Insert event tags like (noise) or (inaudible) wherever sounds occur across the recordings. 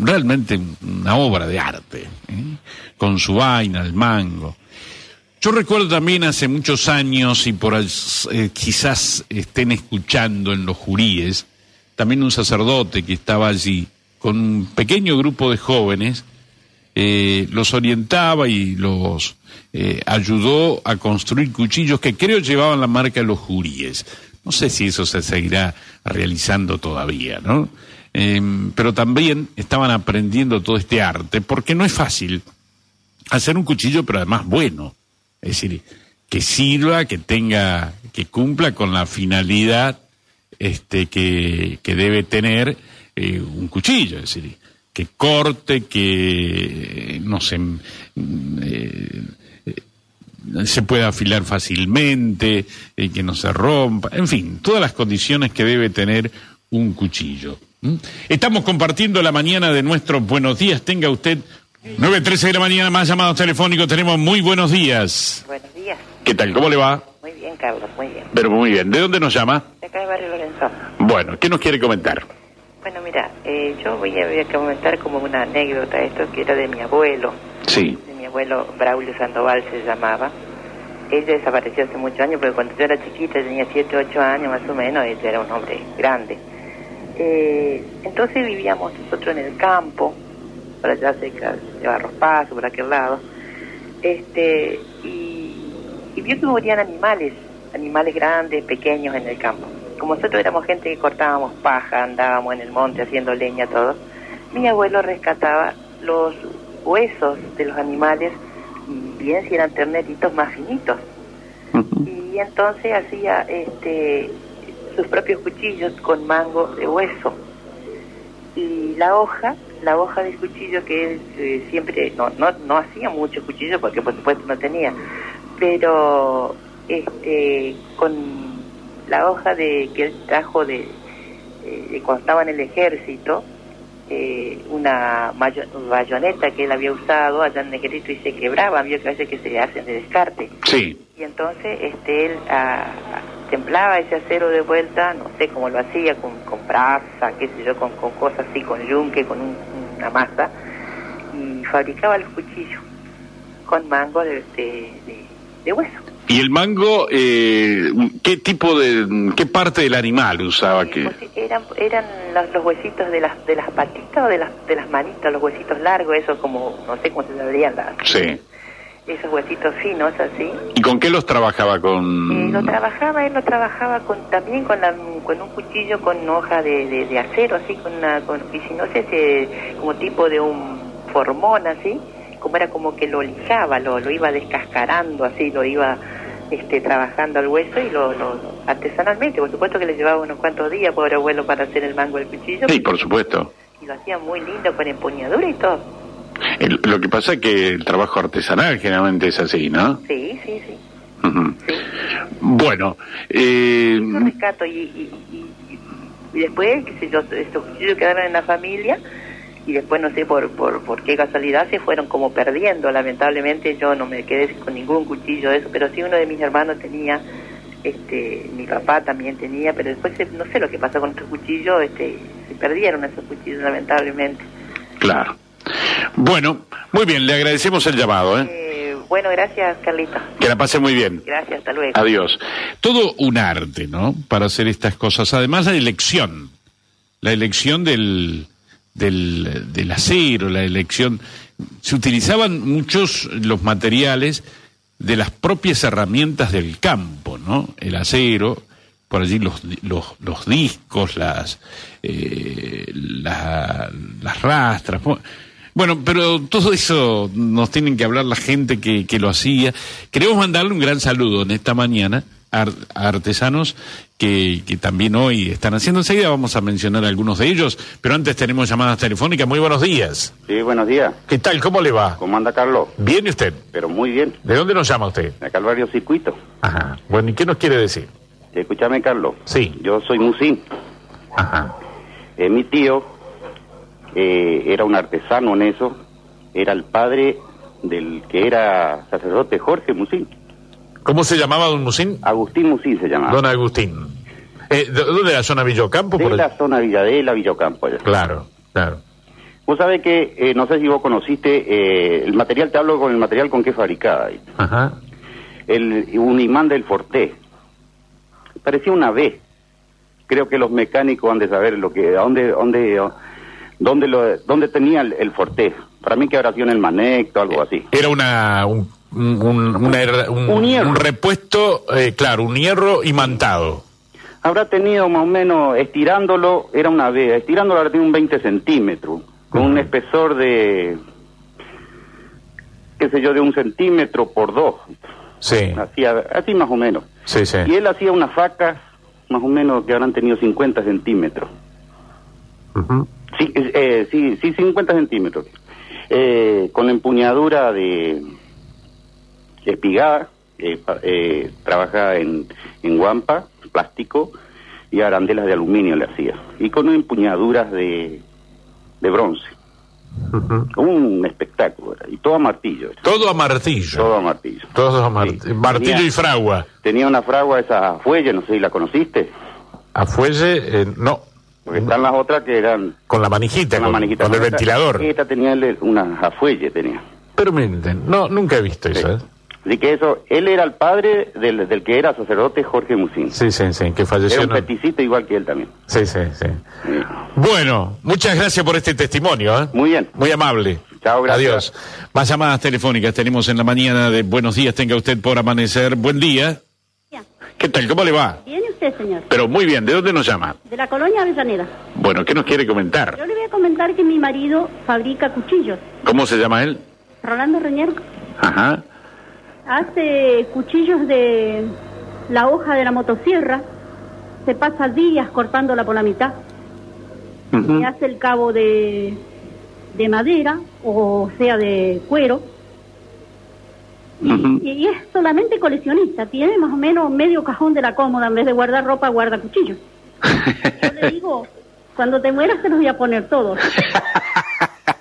realmente una obra de arte, ¿eh? con su vaina, el mango. Yo recuerdo también hace muchos años, y por eh, quizás estén escuchando en los juríes, también un sacerdote que estaba allí con un pequeño grupo de jóvenes, eh, los orientaba y los eh, ayudó a construir cuchillos que creo llevaban la marca de los juríes. No sé si eso se seguirá realizando todavía, ¿no? Eh, pero también estaban aprendiendo todo este arte, porque no es fácil hacer un cuchillo, pero además bueno. Es decir, que sirva, que tenga, que cumpla con la finalidad este, que, que debe tener eh, un cuchillo, es decir, que corte, que no sé, mm, eh, eh, se pueda afilar fácilmente, eh, que no se rompa, en fin, todas las condiciones que debe tener un cuchillo. ¿M? Estamos compartiendo la mañana de nuestros buenos días. Tenga usted 9.13 de la mañana, más llamados telefónicos. Tenemos muy buenos días. Buenos días. ¿Qué tal? ¿Cómo le va? Muy bien, Carlos, muy bien. Pero muy bien. ¿De dónde nos llama? De acá de Barrio Lorenzo. Bueno, ¿qué nos quiere comentar? Bueno, mira, eh, yo voy a, voy a comentar como una anécdota esto que era de mi abuelo. Sí. De mi abuelo Braulio Sandoval se llamaba. Él desapareció hace muchos años, porque cuando yo era chiquita, tenía 7, 8 años más o menos, él era un hombre grande. Eh, entonces vivíamos nosotros en el campo, por allá cerca de Barros Paso, por aquel lado. Este, y, y vio que morían animales, animales grandes, pequeños en el campo. Como nosotros éramos gente que cortábamos paja, andábamos en el monte haciendo leña, todo, mi abuelo rescataba los huesos de los animales, bien si eran terneritos más finitos. Y entonces hacía este sus propios cuchillos con mango de hueso. Y la hoja, la hoja del cuchillo que él eh, siempre, no, no, no hacía muchos cuchillos porque por supuesto no tenía, pero este con la hoja de que él trajo de, eh, de cuando estaba en el ejército, eh, una bayoneta que él había usado allá en Negrito y se quebraban, vio que a veces que se hacen de descarte. Sí. Y entonces este él ah, templaba ese acero de vuelta, no sé cómo lo hacía, con, con brasa, qué sé yo, con, con cosas así, con yunque, con un- una masa, y fabricaba los cuchillos con mango de, de, de- de hueso. ¿Y el mango, eh, qué tipo de, qué parte del animal usaba Eh, que? pues, eran eran los, los huesitos de las de las patitas o de las de las manitas, los huesitos largos, eso como, no sé cómo se llamarían las, Sí. Esos huesitos finos así. ¿Y con qué los trabajaba? Con... Eh, lo trabajaba, él lo trabajaba con, también con, la, con un cuchillo con hoja de, de, de acero, así, con una, con, y si no sé, como tipo de un formón, así, como era como que lo lijaba, lo, lo iba descascarando, así, lo iba este, trabajando al hueso y lo, lo- artesanalmente, por supuesto que le llevaba unos cuantos días, pobre abuelo, para hacer el mango del cuchillo, Sí, por supuesto. y lo hacía muy lindo, con empuñadura y todo. El- lo que pasa es que el trabajo artesanal generalmente es así, ¿no? Sí, sí, sí. Bueno, eh, Yo rescato y, y, y, y- y después, qué sé yo, estos cuchillos quedaron en la familia y después no sé por, por, por qué casualidad se fueron como perdiendo. Lamentablemente yo no me quedé con ningún cuchillo de eso, pero sí uno de mis hermanos tenía, este, mi papá también tenía, pero después se- no sé lo que pasó con estos cuchillos, este, se perdieron esos cuchillos lamentablemente. claro. Bueno, muy bien, le agradecemos el llamado, ¿eh? Eh, bueno, gracias Carlito. Que la pase muy bien. Gracias, hasta luego. Adiós. Todo un arte, ¿no? Para hacer estas cosas. Además, la elección. La elección del, del, del acero, la elección. Se utilizaban muchos los materiales de las propias herramientas del campo, ¿no? El acero, por allí los, los, los discos, las, eh, la- las rastras. Bueno, pero todo eso nos tienen que hablar la gente que, que lo hacía. Queremos mandarle un gran saludo en esta mañana a, ar- a artesanos que, que también hoy están haciendo. Enseguida vamos a mencionar algunos de ellos, pero antes tenemos llamadas telefónicas. Muy buenos días. Sí, buenos días. ¿Qué tal? ¿Cómo le va? ¿Cómo anda Carlos? ¿Bien usted? Pero muy bien. ¿De dónde nos llama usted? De acá al barrio Circuito. Ajá. Bueno, ¿y qué nos quiere decir? Escúchame, Carlos. Sí. Yo soy Musín. Ajá. Eh, mi tío eh, era un artesano en eso. Era el padre del que era sacerdote Jorge Musín. ¿Cómo se llamaba don Musín? Agustín Musín se llamaba. Don Agustín. Eh, ¿de- ¿Dónde la zona Villocampo? de Por la zona Villadela, Villocampo. allá. Claro, claro. Vos sabés que, eh, no sé si vos conociste, eh, el material, te hablo con el material con que ahí. Ajá. El, un imán del Forté. Parecía una B. Creo que los mecánicos han de saber lo que, a dónde, dónde, dónde, lo, dónde tenía el, el Forté. Para mí que habrá sido en el Manecto, algo así. Era una, un, un, una un- Un hierro. un repuesto, eh, claro, un hierro imantado. Habrá tenido más o menos, estirándolo, era una B, estirándolo habrá tenido un 20 centímetros, con un espesor de, qué sé yo, de un centímetro por dos, Sí, hacía, así más o menos. sí, sí. Y él hacía unas facas, más o menos, que habrán tenido 50 centímetros. Ujú. Sí, eh, sí, sí, 50 centímetros. Eh, con empuñadura de espigada, eh, eh, trabaja en, en guampa, plástico, y arandelas de aluminio le hacía. Y con empuñaduras de, de bronce. Un espectáculo, era, y todo a martillo. era, Todo a martillo. Todo a martillo. Todos a mar- Sí. martillo Tenía- y fragua. Tenía una fragua, esa fuelle, no sé si la conociste, A fuelle, eh, no. Porque están las otras que eran Con la manijita, con con, la manijita. con el Esta- ventilador. Esta tenía el- una afuelle, tenía. Pero miren, no, nunca he visto Sí. eso. ¿eh? Así que eso, él era el padre del, del que era sacerdote Jorge Musín. Sí, sí, sí, que Era falleció. un ¿no? peticito igual que él también. Sí, sí, sí. Sí. Bueno, muchas gracias por este testimonio. ¿eh? Muy bien. Muy amable. Chao, gracias. Adiós. Más llamadas telefónicas tenemos en la mañana de Buenos días, tenga usted por amanecer. Buen día. ¿Qué tal? ¿Cómo le va? Viene usted, señor, Pero muy bien, ¿de dónde nos llama? de la colonia Avellaneda. Bueno, ¿qué nos quiere comentar? Yo le voy a comentar que mi marido fabrica cuchillos. ¿Cómo se llama él? Rolando Reñer Ajá. hace cuchillos de la hoja de la motosierra. Se pasa días cortándola por la mitad. Y hace el cabo de, de madera, o sea, de cuero. Y, es solamente coleccionista. Tiene más o menos medio cajón de la cómoda. En vez de guardar ropa, guarda cuchillos. Yo le digo, cuando te mueras te los voy a poner todos.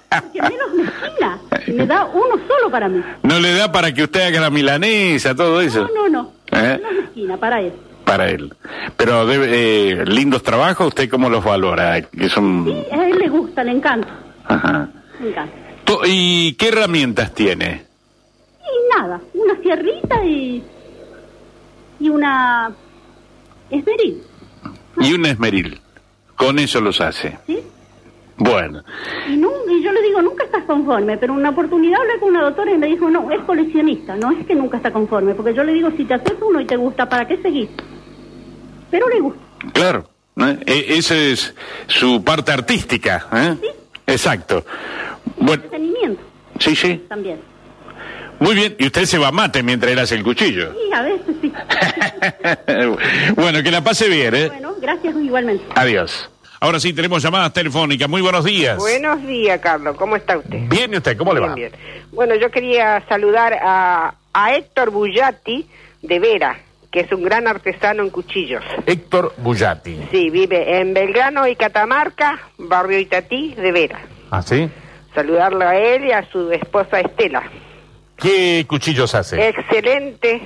Porque menos mezquina. Me da uno solo para mí. ¿No le da para que usted haga la milanesa, todo eso? No, no, no. ¿Eh? Menos mezquina para él. Para él. Pero debe, eh, lindos trabajos, ¿usted cómo los valora? Que son... Sí, a él le gusta, le encanta. Ajá. Le encanta. ¿Y qué herramientas tiene? Y nada, una sierrita y. y una. esmeril, Y un esmeril. Con eso los hace. ¿sí? Bueno. Y, nun- y yo le digo, nunca estás conforme, pero una oportunidad hablé con una doctora y me dijo, no, es coleccionista, no es que nunca está conforme, porque yo le digo, si te haces uno y te gusta, ¿para qué seguís? Pero le gusta. Claro, ¿eh? E- esa es su parte artística. ¿eh? Sí. Exacto. Bueno, Entretenimiento sí, sí. también. Muy bien. Y usted se va a mate mientras él hace el cuchillo. Y a veces sí. (laughs) bueno, que la pase bien, ¿eh? bueno, gracias igualmente. Adiós. Ahora sí, tenemos llamadas telefónicas. Muy buenos días. Buenos días, Carlos. ¿Cómo está usted? Bien, ¿y usted? ¿Cómo le va? Bien, bien. Bueno, yo quería saludar a, a Héctor Bullati de Vera, que es un gran artesano en cuchillos. Héctor Bullati. Sí, vive en Belgrano y Catamarca, barrio Itatí de Vera. ¿Ah, sí? Saludarlo a él y a su esposa Estela. ¿Qué cuchillos hace? Excelente.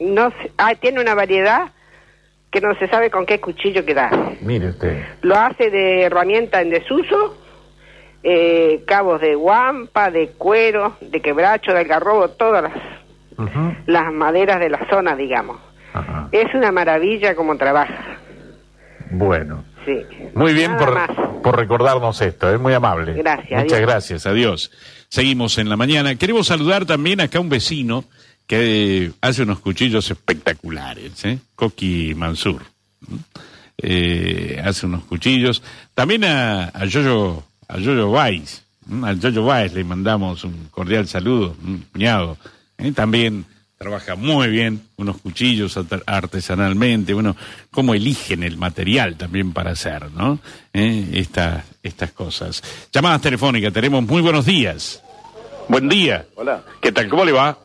No se- ah, tiene una variedad que no se sabe con qué cuchillo quedar. Mire usted. Lo hace de herramienta en desuso, eh, cabos de guampa, de cuero, de quebracho, de algarrobo, todas las, Ujú. las maderas de la zona, digamos. Ajá. Es una maravilla como trabaja. Bueno. Sí. Muy bien por, por recordarnos esto, es muy amable. Gracias, Muchas adiós. gracias, adiós. Seguimos en la mañana. Queremos saludar también acá a un vecino que hace unos cuchillos espectaculares, ¿eh? Coqui Mansur. Eh, hace unos cuchillos. También a, a Yoyo, a Yoyo Weiss. Al Yoyo Weiss le mandamos un cordial saludo, un cuñado. ¿eh? También trabaja muy bien unos cuchillos art- artesanalmente, bueno, cómo eligen el material también para hacer, ¿no? ¿Eh? Esta- estas cosas. Llamadas telefónicas, tenemos muy buenos días. Buen día. Hola. ¿Qué tal? ¿Cómo le va?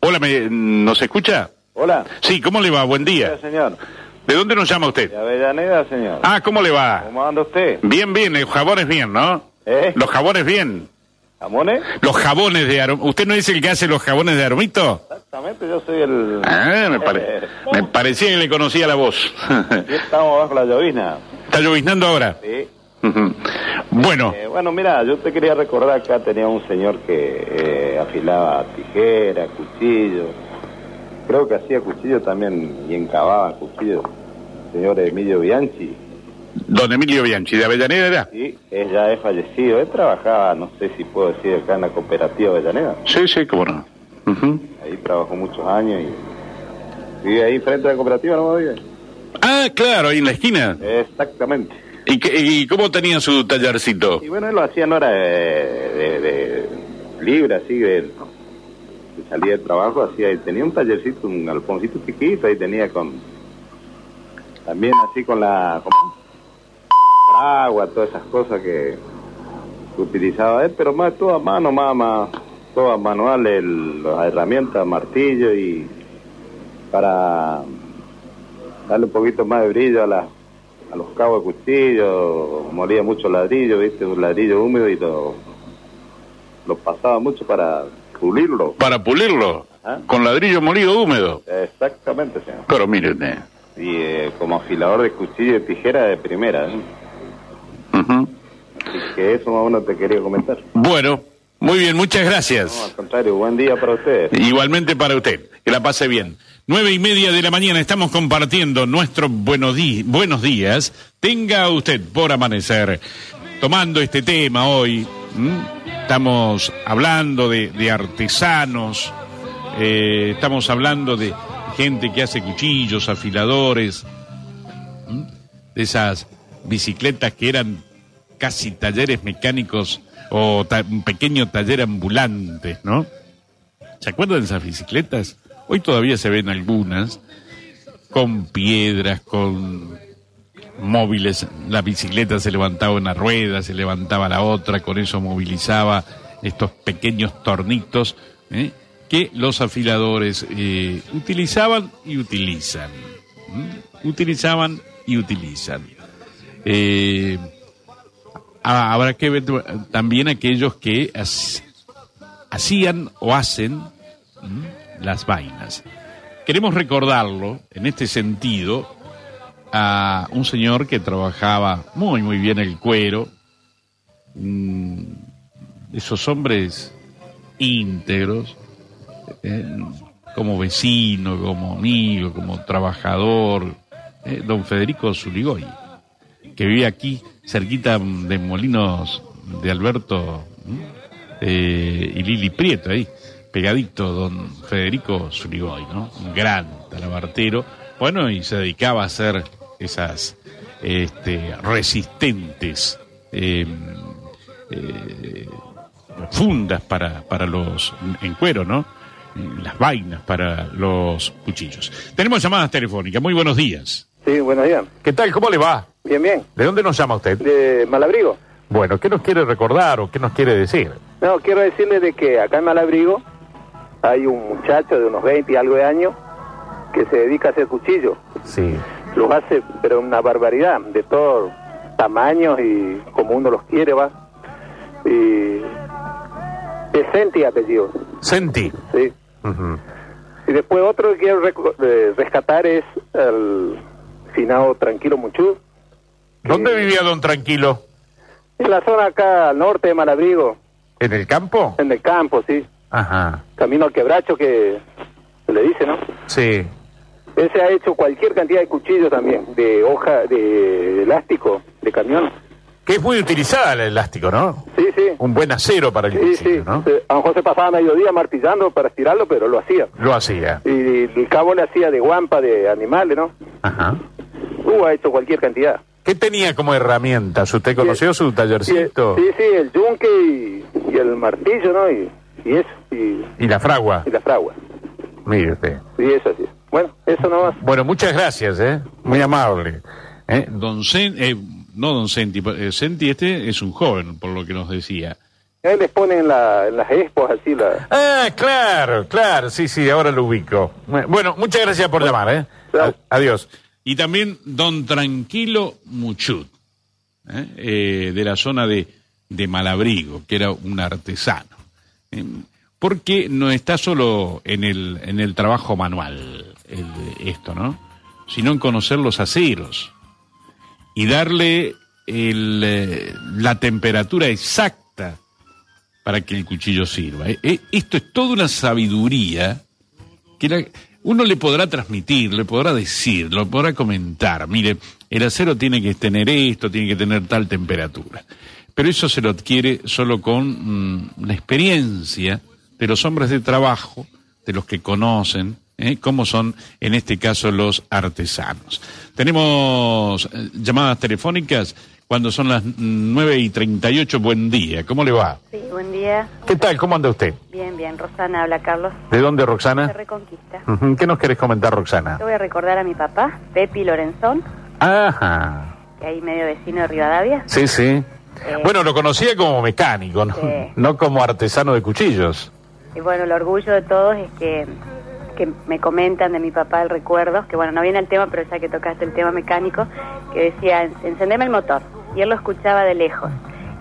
Hola, ¿me, ¿nos escucha? Hola. Sí, ¿cómo le va? Buen día. Hola, señor. ¿De dónde nos llama usted? De Avellaneda, señor. Ah, ¿cómo le va? ¿Cómo anda usted? Bien, bien, los jabones bien, ¿no? ¿Eh? Los jabones bien. ¿Jamones? Los jabones de aromito. ¿Usted no es el que hace los jabones de aromito? Exactamente, yo soy el... Ah, me, pare- (laughs) me parecía que le conocía la voz. aquí estamos bajo la llovizna. ¿Está lloviznando ahora? Sí. Bueno, Eh, bueno, mira, yo te quería recordar acá tenía un señor que eh, afilaba tijera, cuchillo. Creo que hacía cuchillo también y encababa cuchillo. Señor Emilio Bianchi. Don Emilio Bianchi, de Avellaneda era. Sí, él ya es fallecido. Él trabajaba, no sé si puedo decir, acá en la cooperativa Avellaneda. Sí, sí, cómo no. Ujú. Ahí trabajó muchos años y vive ahí frente a la cooperativa, ¿no vive? Ah, claro, ahí en la esquina. Exactamente. ¿Y, qué- y cómo tenía su tallercito? Y bueno, él lo hacía no era de, de- de libre, así, de, de salía de trabajo, hacía, y tenía un tallercito, un alfoncito chiquito, ahí tenía con, también así con la. Agua, todas esas cosas que, que utilizaba él, pero más todo a mano, más, más todo a manual, el- las herramientas, martillo y para darle un poquito más de brillo a la a los cabos de cuchillo, molía mucho ladrillo, viste, un ladrillo húmedo y lo, lo pasaba mucho para pulirlo. Para pulirlo, Ajá. con ladrillo molido húmedo. Exactamente, señor. Pero miren, eh, Y eh, como afilador de cuchillo y tijera de primera. ¿eh? Así que eso más o menos te quería comentar. Bueno, muy bien, muchas No, gracias. al contrario, buen día para ustedes. Igualmente para usted, que la pase bien. Nueve y media de la mañana estamos compartiendo nuestros buenos, buenos días. Tenga usted por amanecer tomando este tema hoy. ¿m? Estamos hablando de, de artesanos, eh, estamos hablando de gente que hace cuchillos, afiladores, ¿m? de esas bicicletas que eran casi talleres mecánicos o un pequeño taller ambulante, ¿no? ¿Se acuerdan de esas bicicletas? Hoy todavía se ven algunas con piedras, con móviles. La bicicleta se levantaba una rueda, se levantaba la otra, con eso movilizaba estos pequeños tornitos ¿eh? que los afiladores eh, utilizaban y utilizan. ¿m? Utilizaban y utilizan. Eh, habrá que ver también aquellos que hacían o hacen las vainas. Queremos recordarlo en este sentido a un señor que trabajaba muy muy bien el cuero, esos hombres íntegros, eh, como vecino, como amigo, como trabajador, eh, don Federico Zuligoy, que vive aquí cerquita de Molinos de Alberto eh, y Lili Prieto, ahí, pegadito, don Federico Zurigoy, ¿no? Un gran talabartero. Bueno, y se dedicaba a hacer esas este, resistentes eh, eh, fundas para, para los, en cuero, ¿no? Las vainas para los cuchillos. Tenemos llamadas telefónicas. Muy buenos días. Sí, buenos días. ¿Qué tal? ¿Cómo le va? Bien, bien. ¿De dónde nos llama usted? De Malabrigo. Bueno, ¿qué nos quiere recordar o qué nos quiere decir? No, quiero decirle de que acá en Malabrigo hay un muchacho de unos 20 y algo de años que se dedica a hacer cuchillos. Sí. Los hace, pero una barbaridad, de todos tamaños y como uno los quiere, va. Y decente y apellido, Sentí. sí. Y después otro que quiero eh, rescatar es el finado Tranquilo Muchú. ¿Dónde vivía don Tranquilo? En la zona acá al norte de Malabrigo, ¿En el campo? en el campo, sí. Ajá. Camino al quebracho que se le dice, ¿no? Sí. Ese ha hecho cualquier cantidad de cuchillos también, de hoja, de elástico, de camión. Que es muy utilizada el elástico, ¿no? Sí, sí. Un buen acero para el Sí, cuchillo, sí. ¿no? Se- A lo mejor se pasaba mediodía martillando para estirarlo, pero lo hacía. Lo hacía. Y el cabo le hacía de guampa, de animales, ¿no? Ajá. Uh, ha hecho cualquier cantidad. ¿Qué tenía como herramientas? ¿Usted conoció su Sí, tallercito? sí, sí, el yunque y, y el martillo, ¿no? Y, y eso, y, Y la fragua. y la fragua. Mire usted. Y eso así. Bueno, eso nomás. Bueno, muchas gracias, ¿eh? Muy amable. ¿Eh? Don Sen, eh, no Don Senti, eh, Senti este es un joven, por lo que nos decía. Ahí les ponen en, la, en las expos así la... Ah, claro, claro, sí, sí, ahora lo ubico. Bueno, muchas gracias por llamar, ¿eh? Adiós. Y también Don Tranquilo Muchut, ¿eh? Eh, de la zona de, de Malabrigo, que era un artesano. Eh, porque no está solo en el, en el trabajo manual esto, ¿no? Sino en conocer los aceros y darle el, la temperatura exacta para que el cuchillo sirva. Esto es toda una sabiduría que la- uno le podrá transmitir, le podrá decir, lo podrá comentar. Mire, el acero tiene que tener esto, tiene que tener tal temperatura. Pero eso se lo adquiere solo con mm, la experiencia de los hombres de trabajo, de los que conocen ¿eh? cómo son, en este caso, los artesanos. Tenemos eh, llamadas telefónicas cuando son las 9 y 38. Buen día, ¿cómo le va? Sí, buen día. ¿Qué tal? ¿Cómo anda usted? Bien, bien. Rosana habla, Carlos. ¿De dónde, De Roxana? Reconquista. Ujú, ¿Qué nos querés comentar, Roxana? Yo voy a recordar a mi papá, Pepi Lorenzón, Ajá. que ahí medio vecino de Rivadavia. Sí, sí. Eh, Bueno, lo conocía como mecánico, ¿no? No como artesano de cuchillos. Y bueno, el orgullo de todos es que, que me comentan de mi papá el recuerdo, que bueno, no viene el tema, pero ya que tocaste el tema mecánico, que decía, "En- encendeme el motor. Y él lo escuchaba de lejos.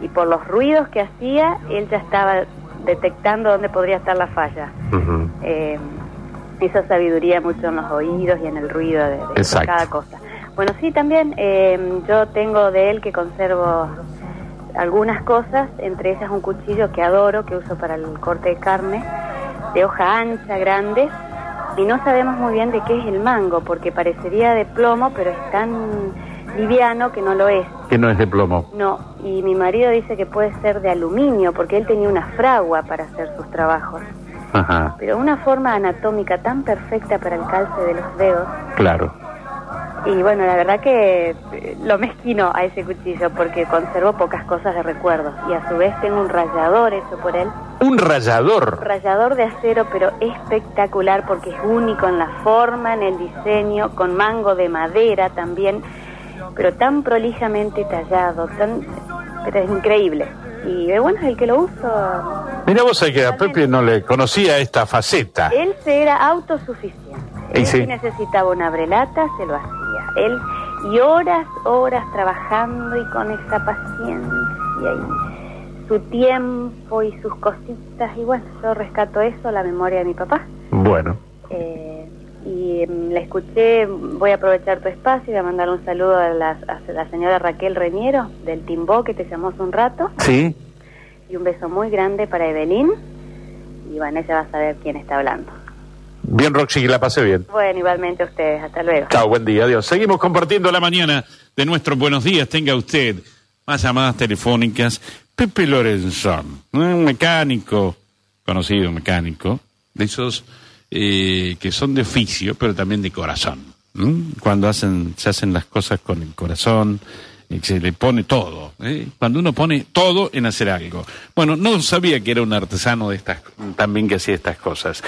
Y por los ruidos que hacía, él ya estaba detectando dónde podría estar la falla. eh, esa sabiduría mucho en los oídos y en el ruido de, de cada cosa. Bueno, sí, también eh, yo tengo de él que conservo algunas cosas, entre ellas un cuchillo que adoro, que uso para el corte de carne, de hoja ancha, grande, y no sabemos muy bien de qué es el mango, porque parecería de plomo, pero es tan liviano que no lo es. Que no es de plomo. No, y mi marido dice que puede ser de aluminio, porque él tenía una fragua para hacer sus trabajos Ajá, pero una forma anatómica tan perfecta para el calce de los dedos. claro. Y bueno, la verdad que eh, lo mezquino a ese cuchillo porque conservo pocas cosas de recuerdos. Y a su vez tengo un rallador hecho por él. Un Un rallador. rallador de acero, pero espectacular porque es único en la forma, en el diseño, con mango de madera también, pero tan prolijamente tallado, tan, pero es increíble. Y eh, bueno, es el que lo uso Mira vos, que a Pepe no le conocía esta faceta. Él se era autosuficiente. Él sí. si necesitaba una brelata, se lo hacía. Él, y horas, horas trabajando y con esa paciencia y su tiempo y sus cositas. Y bueno, yo rescato eso, la memoria de mi papá. Bueno, Eh, y mm, la escuché, voy a aprovechar tu espacio y voy a mandar un saludo a la, a la señora Raquel Reñero del Timbó que te llamó hace un rato. sí. Y un beso muy grande para Evelyn. Y ella va a saber quién está hablando. Bien, Roxy, que la pasé bien. Bueno, igualmente a ustedes. Hasta luego. Chao, buen día, adiós. Seguimos compartiendo la mañana de nuestros buenos días. Tenga usted más llamadas telefónicas. Pepe Lorenzón, un mecánico, conocido mecánico, de esos eh, que son de oficio, pero también de corazón. Cuando hacen, se hacen las cosas con el corazón, y se le pone todo. ¿eh? Cuando uno pone todo en hacer algo. Bueno, no sabía que era un artesano de estas, también que hacía estas cosas.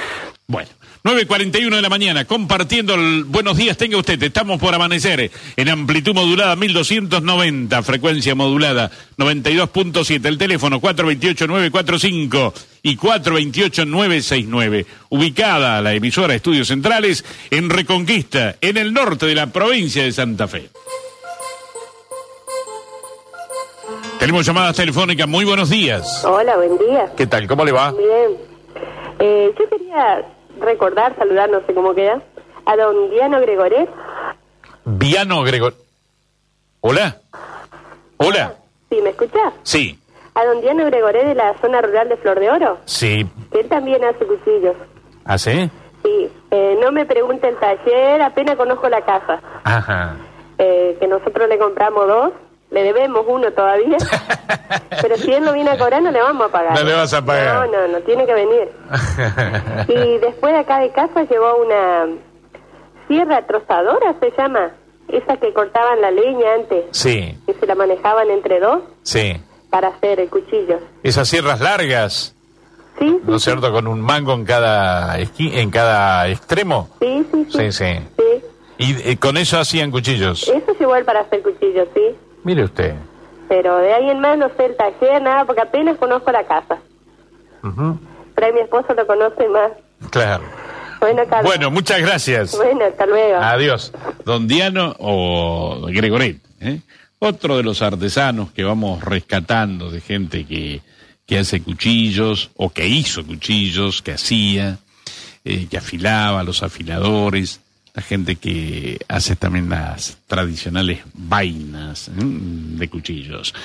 Bueno, 9.41 de la mañana, compartiendo el buenos días, tenga usted, estamos por amanecer en amplitud modulada 1290, frecuencia modulada 92.7, el teléfono 428-945 y 428-969, ubicada la emisora Estudios Centrales en Reconquista, en el norte de la provincia de Santa Fe. Tenemos llamadas telefónicas, muy buenos días. Hola, buen día. ¿Qué tal? ¿Cómo le va? Bien. Eh, yo quería recordar, saludar, no sé cómo queda, a don Diano Gregoret. Viano Gregor. ¿Hola? ¿Hola? ¿Sí, me escuchás? Sí, A don Diano Gregoret de la zona rural de Flor de Oro. sí. Él también hace cuchillos. ¿Hace? Sí, eh, no me pregunte el taller, apenas conozco la casa. Ajá. Eh, que nosotros le compramos dos, le debemos uno todavía. (laughs) pero si él no viene a cobrar, no le vamos a pagar. No le vas a pagar. No, no, no, tiene que venir. (laughs) Y después de acá de casa llevó una sierra trozadora, se llama. Esa que cortaban la leña antes, sí, que se la manejaban entre dos sí. para hacer el cuchillo. Esas sierras largas, ¿Sí? ¿no es cierto? Con un mango en cada en cada extremo. Sí, sí, sí. Sí, sí. Sí. Y eh, con eso hacían cuchillos. Eso llevó él para hacer cuchillos, sí. Mire usted. Pero de ahí en más no sé el taller, nada, porque apenas conozco la casa. Ujú. Pero ahí mi esposo lo conoce más. Claro. Bueno, Carlos. Bueno, muchas gracias. Bueno, hasta luego. Adiós. Don Diano o Gregoret, ¿eh? otro de los artesanos que vamos rescatando de gente que, que hace cuchillos o que hizo cuchillos, que hacía, eh, que afilaba, los afiladores, la gente que hace también las tradicionales vainas ¿eh? de cuchillos.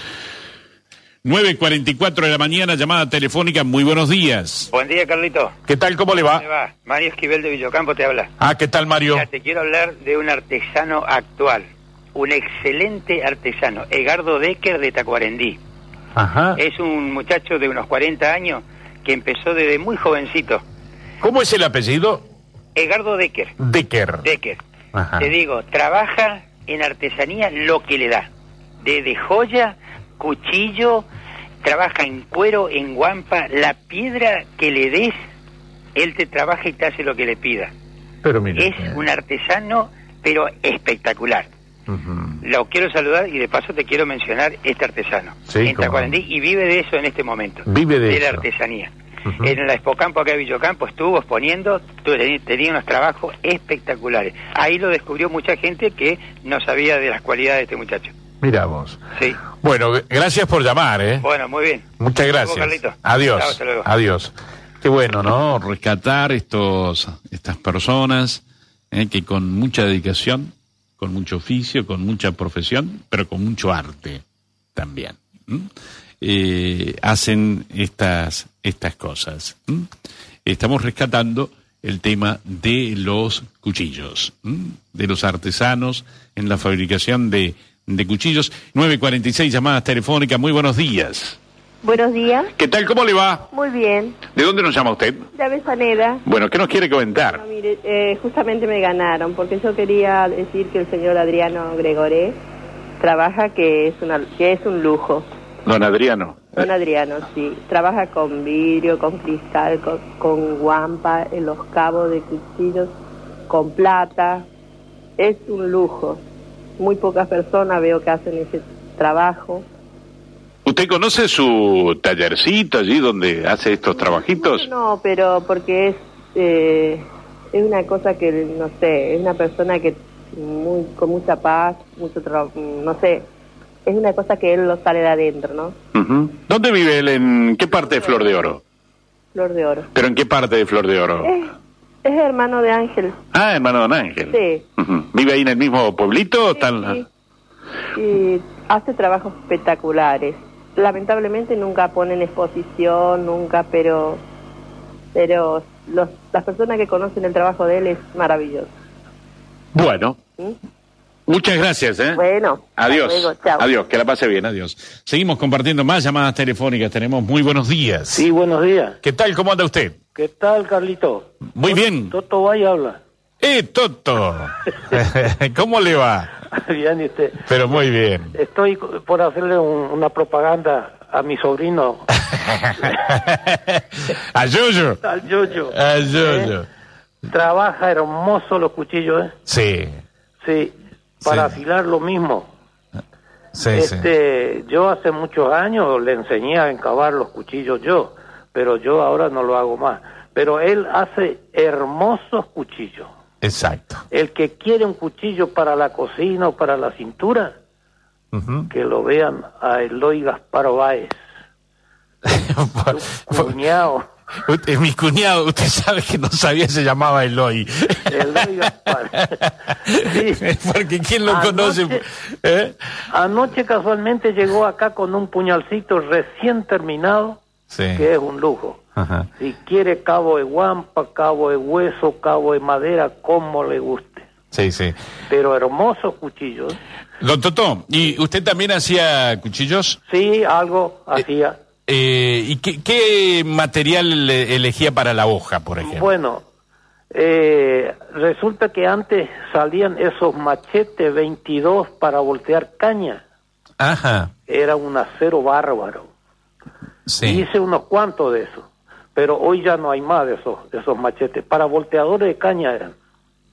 9.44 de la mañana, llamada telefónica, muy buenos días. Buen día, Carlito. ¿Qué tal, cómo le va? ¿Cómo le va? Mario Esquivel de Villocampo te habla. Ah, ¿qué tal, Mario? Mira, te quiero hablar de un artesano actual, un excelente artesano, Egardo Decker de Tacuarendí. Ajá. Es un muchacho de unos 40 años que empezó desde muy jovencito. ¿Cómo es el apellido? Egardo Decker. Decker. Decker. Ajá. Te digo, trabaja en artesanía lo que le da. Desde joya, cuchillo, trabaja en cuero, en guampa, la piedra que le des, él te trabaja y te hace lo que le pida. Pero mire. Es un artesano, pero espectacular. Lo quiero saludar y de paso te quiero mencionar este artesano. Sí, en y vive de eso en este momento. Vive de la artesanía. En la Expocampo acá de Villocampo estuvo exponiendo, tenía unos trabajos espectaculares. Ahí lo descubrió mucha gente que no sabía de las cualidades de este muchacho. Mira vos. Sí. Bueno, gracias por llamar, ¿eh? Bueno, muy bien. Muchas gracias. Adiós. Chao, hasta luego. Adiós. Qué bueno, ¿no? Rescatar estos, estas personas eh, que con mucha dedicación, con mucho oficio, con mucha profesión, pero con mucho arte también, eh, hacen estas, estas cosas. Estamos rescatando el tema de los cuchillos, de los artesanos en la fabricación de, de cuchillos. 946 llamadas telefónicas. Muy buenos días. Buenos días. ¿Qué tal? ¿Cómo le va? Muy bien. ¿De dónde nos llama usted? Ya Besaneda. Bueno, ¿qué nos quiere comentar? No, mire, eh, justamente me ganaron, porque yo quería decir que el señor Adriano Gregoré trabaja que es, una, que es un lujo. Don Adriano. Don Adriano, sí. Trabaja con vidrio, con cristal, con, con guampa, en los cabos de cuchillos, con plata. Es un lujo. Muy pocas personas veo que hacen ese trabajo. ¿Usted conoce su tallercito allí donde hace estos trabajitos? No, pero porque es eh, es una cosa que no sé, es una persona que muy con mucha paz, mucho tra- no sé, es una cosa que él lo sale de adentro, ¿no? Ujú. ¿Dónde vive él? ¿En qué parte de Flor de Oro? Flor de oro. ¿Pero en qué parte de Flor de Oro? Es, es hermano de Ángel, Ah, hermano Don Ángel. sí. ¿Vive ahí en el mismo pueblito? o tal- y hace trabajos espectaculares. Lamentablemente nunca ponen exposición, nunca, pero pero los, las personas que conocen el trabajo de él es maravilloso. Bueno, ¿Mm? Muchas gracias, ¿eh? Bueno, Adiós. luego, chao. Adiós, que la pase bien, adiós. Seguimos compartiendo más llamadas telefónicas. Tenemos muy buenos días. Sí, buenos días. ¿Qué tal? ¿Cómo anda usted? ¿Qué tal, Carlito? Muy bien. Toto Valle habla. ¡Eh, Toto! (laughs) (laughs) ¿Cómo le va? bien, y usted. Pero muy bien. Estoy por hacerle un- una propaganda a mi sobrino, (laughs) ¿A Yoyo? A Yoyo. ¿Eh? Trabaja hermoso los cuchillos, ¿eh? Sí, Sí, para Sí. afilar lo mismo. sí, sí. este, Yo hace muchos años le enseñé a encavar los cuchillos yo, pero yo ahora no lo hago más. Pero él hace hermosos cuchillos. Exacto. El que quiere un cuchillo para la cocina o para la cintura, que lo vean a Eloy Gaspar Báez, (laughs) cuñado. Usted- mi cuñado, usted sabe que no sabía se llamaba Eloy. Eloy Gaspar. (laughs) Porque ¿quién lo Anoche- conoce? ¿Eh? Anoche casualmente llegó acá con un puñalcito recién terminado, Sí. que es un lujo. Ajá. Si quiere cabo de guampa, cabo de hueso, cabo de madera, como le guste. Sí, sí. Pero hermosos cuchillos. Don Toto, ¿y usted también hacía cuchillos? Sí, algo hacía. Eh, ¿Y qué, qué material le- elegía para la hoja, por ejemplo? Bueno, eh, resulta que antes salían esos machetes 22 para voltear caña. Ajá, Era un acero bárbaro. sí. Hice unos cuantos de esos. Pero hoy ya no hay más de esos, de esos machetes. Para volteadores de caña eran.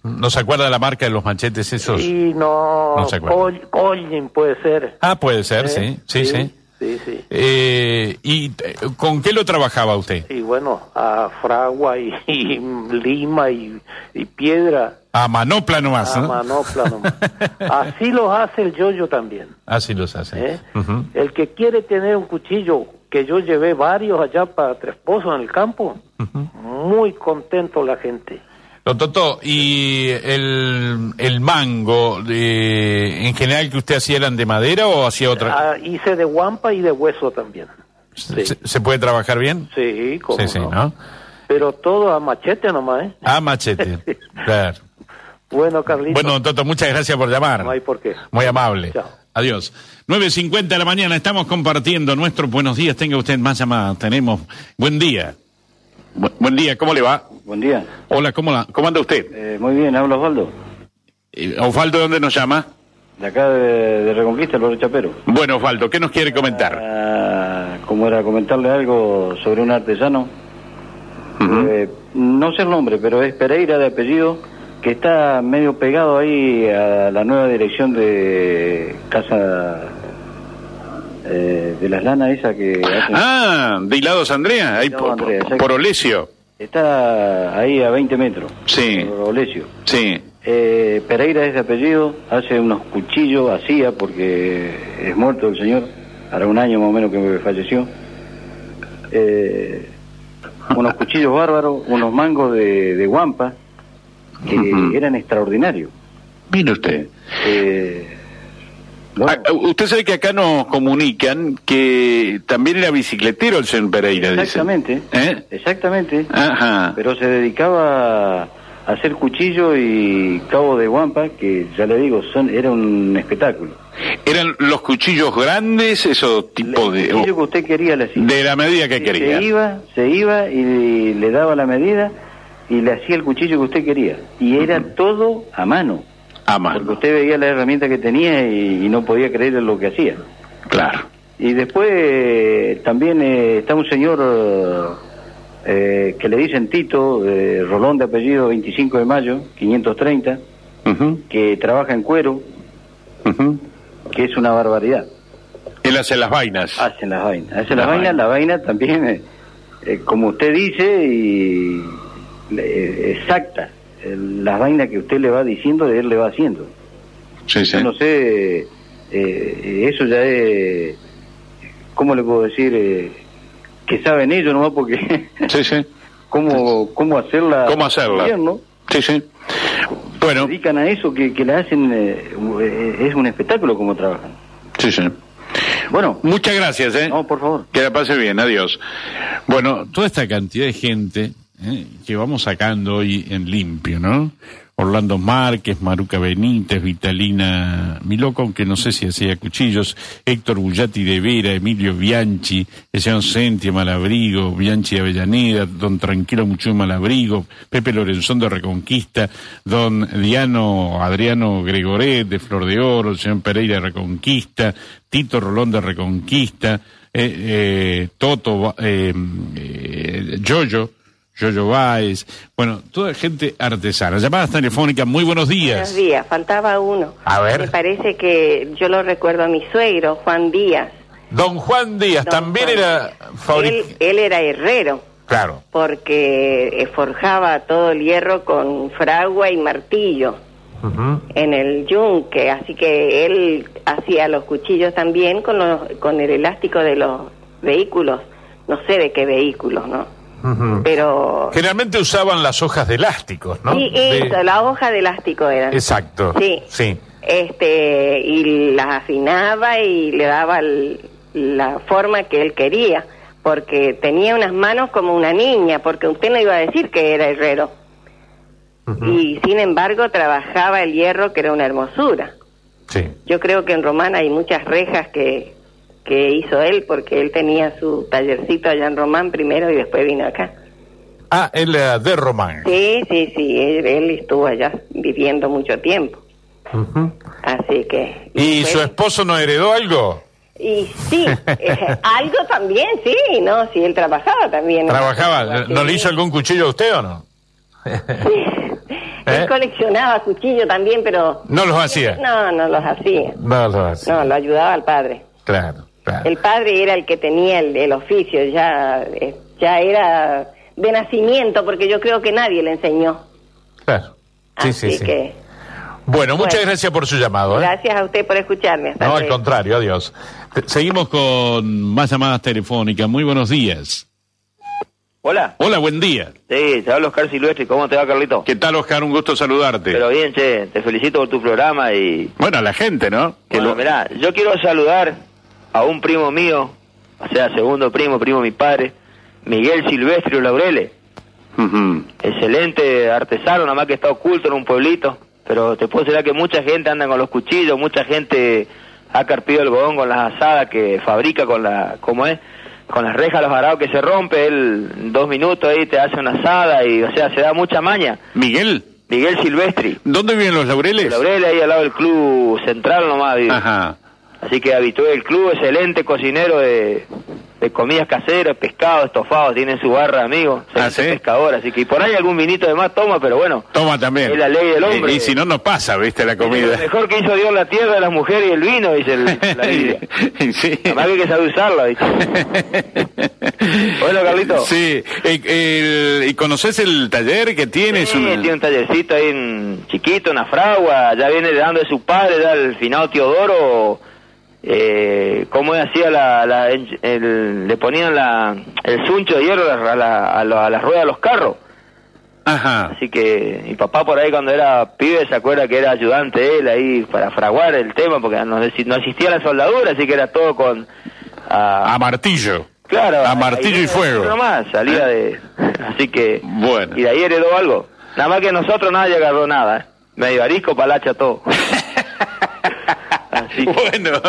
¿No se acuerda la marca de los machetes esos? Y no, No se acuerda. Col- puede ser. Ah, puede ser, ¿Eh? sí, sí, sí. Sí, sí. Eh, ¿Y con qué lo trabajaba usted? Y bueno, a fragua y, (laughs) y lima y, y piedra. A manopla nomás, A ¿no? manopla nomás. (laughs) Así los hace el yoyo también. Así los hace. ¿eh? El que quiere tener un cuchillo, que yo llevé varios allá para Tres Pozos en el campo, muy contento la gente. Don Toto, ¿y el, el mango, de, en general que usted hacía eran de madera o hacía otra? Ah, hice de guampa y de hueso también. Sí, ¿Se, se puede trabajar bien? sí, cómo sí, sí, no. ¿no? Pero todo a machete nomás, ¿eh? Ah, machete. (laughs) claro. Bueno, Carlito. Bueno, don Toto, muchas gracias por llamar. No hay por qué. Muy amable. Chao. Adiós. 9.50 de la mañana, estamos compartiendo nuestros buenos días. Tenga usted más llamadas. Tenemos. Buen día. Bu- buen día, ¿cómo le va? Buen día. Hola, ¿cómo, la- cómo anda usted? Eh, muy bien, habla Osvaldo. Eh, Osvaldo, ¿de dónde nos llama? De acá de, de Reconquista, el barrio Chapero. Bueno, Osvaldo, ¿qué nos quiere comentar? Ah, como era comentarle algo sobre un artesano. Eh, no sé el nombre, pero es Pereira de apellido, que está medio pegado ahí a la nueva dirección de Casa eh, de las Lanas, esa que hacen- Ah, de Hilados Andrea, ahí Hilados por, Andrea, por- exacto. por Olesio. Está ahí a 20 metros. Sí. Olesio. Sí. Eh, Pereira es de apellido, hace unos cuchillos, hacía, porque es muerto el señor, hará un año más o menos que falleció. Eh, unos cuchillos bárbaros, unos mangos de, de guampa, que eran extraordinarios. Mire usted. Eh, Ah, usted sabe que acá nos comunican que también era bicicletero el señor Pereira, dice. exactamente, ¿Eh? exactamente, Ajá. pero se dedicaba a hacer cuchillo y cabo de guampa, que ya le digo, son era un espectáculo. ¿Eran los cuchillos grandes, esos tipos de... El cuchillo que usted quería le hacía. de la medida que Sí, quería? Se iba, se iba y le daba la medida y le hacía el cuchillo que usted quería. Y era todo a mano. A mano. Porque usted veía la herramienta que tenía y, y no podía creer en lo que hacía. Claro. Y después eh, también eh, está un señor eh, que le dicen Tito, Rolón de apellido 25 de mayo, 530, Ujú, que trabaja en cuero, que es una barbaridad. Él hace las vainas. Hacen las vainas. Hacen Las las vainas, vainas. la vaina también, eh, como usted dice, y exacta. Eh, Las vainas que usted le va diciendo, él le va haciendo. Sí, sí. Yo no sé, eh, eso ya es, ¿cómo le puedo decir? Eh, que saben ellos nomás porque (laughs) Sí, sí. cómo, cómo hacerla. ¿Cómo hacerla? bien, ¿no? Sí, sí. Bueno, Se dedican a eso que, que le hacen, eh, es un espectáculo como trabajan. sí, sí. Bueno, Muchas gracias, ¿eh? no, por favor. Que la pase bien, adiós. Bueno, toda esta cantidad de gente ¿eh? que vamos sacando hoy en limpio, ¿no? Orlando Márquez, Maruca Benítez, Vitalina Miloco, aunque no sé si hacía cuchillos, Héctor Bullati de Vera, Emilio Bianchi, el señor Sentia Malabrigo, Bianchi de Avellaneda, don Tranquilo Mucho Malabrigo, Pepe Lorenzón de Reconquista, don Diano Adriano Gregoret de Flor de Oro, el señor Pereira de Reconquista, Tito Rolón de Reconquista, eh, eh, Toto, eh, eh, Yoyo Báez, bueno, toda gente artesana. Llamadas telefónicas, muy buenos días. Buenos días, faltaba uno. A ver. Me parece que yo lo recuerdo a mi suegro, Juan Díaz. Don Juan Díaz Don también Juan. era. Él, él era herrero, Claro. porque eh, forjaba todo el hierro con fragua y martillo en el yunque, así que él hacía los cuchillos también con, los, con el elástico de los vehículos, no sé de qué vehículos, ¿no? Pero... Generalmente usaban las hojas de elásticos, ¿no? Sí, De- eso, la hoja de elástico era. Exacto. Sí. Sí. este y las afinaba y le daba el- la forma que él quería porque tenía unas manos como una niña porque usted no iba a decir que era herrero y sin embargo trabajaba el hierro que era una hermosura Sí. yo creo que en Román hay muchas rejas que que hizo él porque él tenía su tallercito allá en Román primero y después vino acá Ah, él era de Román. sí sí sí él, él estuvo allá viviendo mucho tiempo así que ¿Y su esposo no heredó algo? Y sí, eh, (laughs) algo también, sí, no, sí, él trabajaba también. ¿Trabajaba? ¿No le hizo algún cuchillo a usted o no? (laughs) Él ¿Eh? coleccionaba cuchillos también, pero... No los hacía. No, no los hacía. No lo hacía. No, lo ayudaba al padre. Claro, claro. El padre era el que tenía el, el oficio, ya, eh, ya era de nacimiento, porque yo creo que nadie le enseñó. Claro. Sí, Así sí, sí. que, Bueno, muchas Bueno. gracias por su llamado. ¿eh? gracias a usted por escucharme. Hasta No, al contrario, adiós. Seguimos con más llamadas telefónicas. Muy buenos días. Hola. Hola, buen día. Sí, te habla Oscar Silvestre. ¿Cómo te va, Carlito? ¿Qué tal, Oscar? Un gusto saludarte. Pero bien, che, te felicito por tu programa y... Bueno, a la gente, ¿no? Que Bueno, lo- mirá, yo quiero saludar a un primo mío, o sea, segundo primo, primo de mi padre, Miguel Silvestre Laureles. Excelente artesano, nada más que está oculto en un pueblito. Pero te puedo decir que mucha gente anda con los cuchillos, mucha gente ha carpido el bodón con las asadas que fabrica con la, ¿cómo es? Con las rejas, los arados que se rompe, él en dos minutos ahí te hace una asada y, o sea, se da mucha maña. ¿Miguel? Miguel Silvestri. ¿Dónde viven los laureles? Laureles ahí al lado del club central nomás vive. Ajá. Así que habitué del club, excelente cocinero de, de comidas caseras, pescado, estofado, tiene su barra, amigo, excelente pescador, así que y por ahí algún vinito de más toma, pero bueno, Toma también. Es la ley del hombre. Y, y si no, no pasa, ¿viste? La lo comida. mejor que hizo Dios la tierra, las mujeres y el vino, dice el- (laughs) la Biblia. sí. Además que hay que saber usarla, ¿viste? (laughs) bueno, Carlito. Sí. El- ¿Y conoces el taller que tienes? Sí, tiene un tallercito ahí en chiquito, una fragua, ya viene heredando de su padre, ya el finado Teodoro, eh, cómo hacía la, la- el- le ponían la, el suncho de hierro a, la- a, la- a la- a las ruedas de los carros. Ajá. Así que mi papá por ahí cuando era pibe se acuerda que era ayudante él ahí para fraguar el tema porque no, no existía la soldadura, así que era todo con... A martillo. Claro. A martillo y fuego. Nomás, salía de... (laughs) Así que... Bueno. Y de ahí heredó algo. Nada más que nosotros nadie agarró nada, ¿eh? Medio arisco, palacha, todo. (laughs) (laughs) Bueno,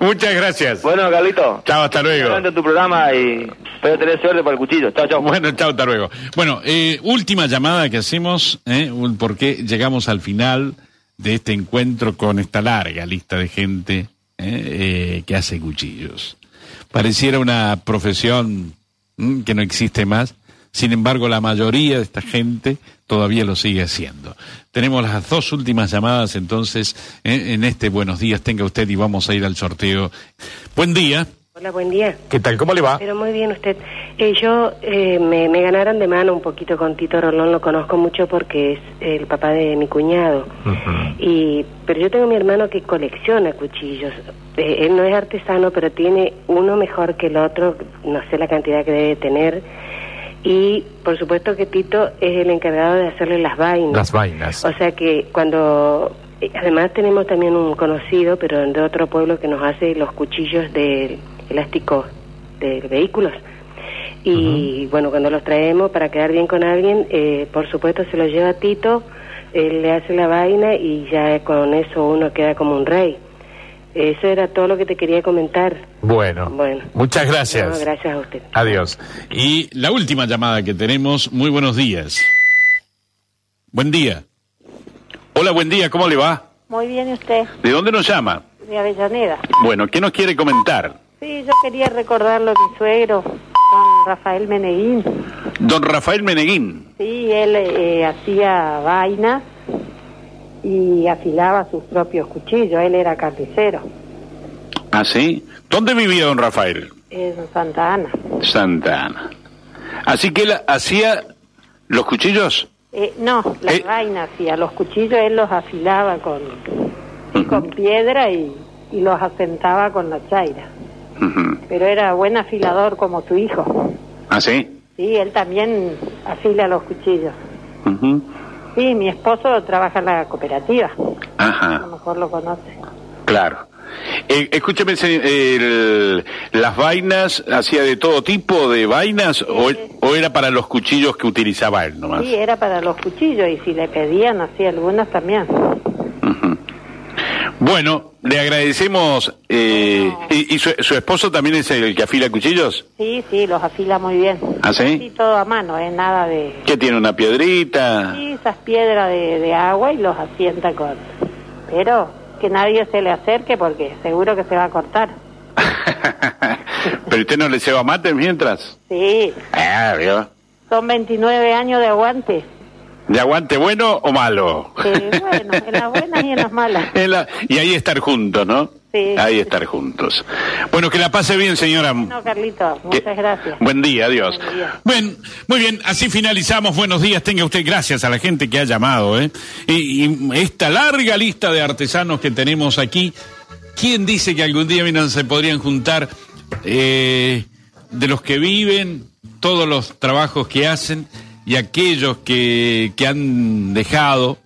muchas gracias. Bueno, Carlito. Chao, hasta luego. Tu programa y espero tener suerte para el cuchillo. Chao, chao. Bueno, chao, hasta luego. Bueno, eh, última llamada que hacemos, ¿eh? Porque llegamos al final de este encuentro con esta larga lista de gente ¿eh? Que hace cuchillos. Pareciera una profesión ¿m? que no existe más, sin embargo la mayoría de esta gente todavía lo sigue haciendo. Tenemos las dos últimas llamadas entonces ¿eh? en este Buenos Días, tenga usted y vamos a ir al sorteo. Buen día. Hola, buen día. ¿Qué tal? ¿Cómo le va? Pero muy bien usted. Eh, yo eh, me, me ganaron de mano un poquito con Tito Rolón, lo conozco mucho porque es el papá de mi cuñado. Y pero yo tengo mi hermano que colecciona cuchillos. Eh, él no es artesano, pero tiene uno mejor que el otro, no sé la cantidad que debe tener. Y por supuesto que Tito es el encargado de hacerle las vainas. Las vainas. O sea que cuando... eh, Además tenemos también un conocido, pero de otro pueblo, que nos hace los cuchillos de elástico de vehículos. Y bueno, cuando los traemos para quedar bien con alguien, eh, por supuesto se los lleva a Tito, él le hace la vaina y ya con eso uno queda como un rey. Eso era todo lo que te quería comentar. Bueno, Bueno. muchas gracias. No, gracias a usted. Adiós. Y la última llamada que tenemos, muy buenos días. Buen día. Hola, buen día, ¿cómo le va? Muy bien, ¿y usted? ¿De dónde nos llama? De Avellaneda. Bueno, ¿qué nos quiere comentar? Sí, yo quería recordarlo a mi suegro, don Rafael Meneguín. Don Rafael Meneguín. Sí, él eh, hacía vainas y afilaba sus propios cuchillos. Él era carnicero ¿Ah, sí? ¿Dónde vivía don Rafael? en Santa Ana. Santa Ana. Así que él hacía los cuchillos. Eh, no, las vainas hacía. Los cuchillos él los afilaba con, con piedra y, y los asentaba con la chaira. Pero era buen afilador como su hijo. ¿Ah, sí? Sí, él también afila los cuchillos. Sí, mi esposo trabaja en la cooperativa. A Ajá, lo mejor lo conoce. claro. Eh, escúcheme, el- las vainas, ¿hacía de todo tipo de vainas o, o era para los cuchillos que utilizaba él nomás? Sí, era para los cuchillos y si le pedían, hacía algunas también. Bueno, le agradecemos. eh, ¿Y, y su, su esposo también es el que afila cuchillos? Sí, sí, los afila muy bien. ¿Ah, sí? Sí, todo a mano, ¿eh? Nada de... ¿Qué tiene, una piedrita? Sí, esas piedras de, de agua y los asienta con... Pero que nadie se le acerque porque seguro que se va a cortar. (laughs) ¿Pero usted no le ceba mate mientras? Sí, Ah, ¿vio? son 29 años de aguante. ¿De aguante bueno o malo? Eh, bueno, en las buenas y en las malas. (laughs) En la- Y ahí estar juntos, ¿no? Sí. Ahí estar juntos. Bueno, que la pase bien, señora. No, Carlito, muchas gracias. Buen día, adiós. Buen día. Bueno, muy bien, así finalizamos. Buenos días, tenga usted gracias a la gente que ha llamado, ¿eh? Y, y esta larga lista de artesanos que tenemos aquí, ¿quién dice que algún día miren, se podrían juntar eh, de los que viven todos los trabajos que hacen y aquellos que, que han dejado,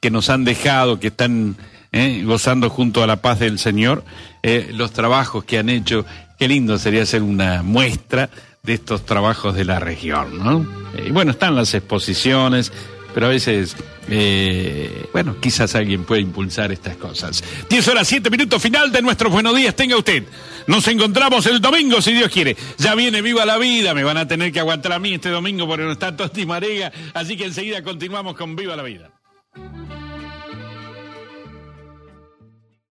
que nos han dejado, que están eh, gozando junto a la paz del Señor, eh, los trabajos que han hecho. Qué lindo sería hacer una muestra de estos trabajos de la región, ¿no? Y bueno, están las exposiciones, pero a veces, eh, bueno, quizás alguien puede impulsar estas cosas. 10 horas, 7 minutos final de nuestros buenos días, tenga usted. Nos encontramos el domingo, si Dios quiere. Ya viene Viva la Vida, me van a tener que aguantar a mí este domingo porque no está Tosti Marega, así que enseguida continuamos con Viva la Vida.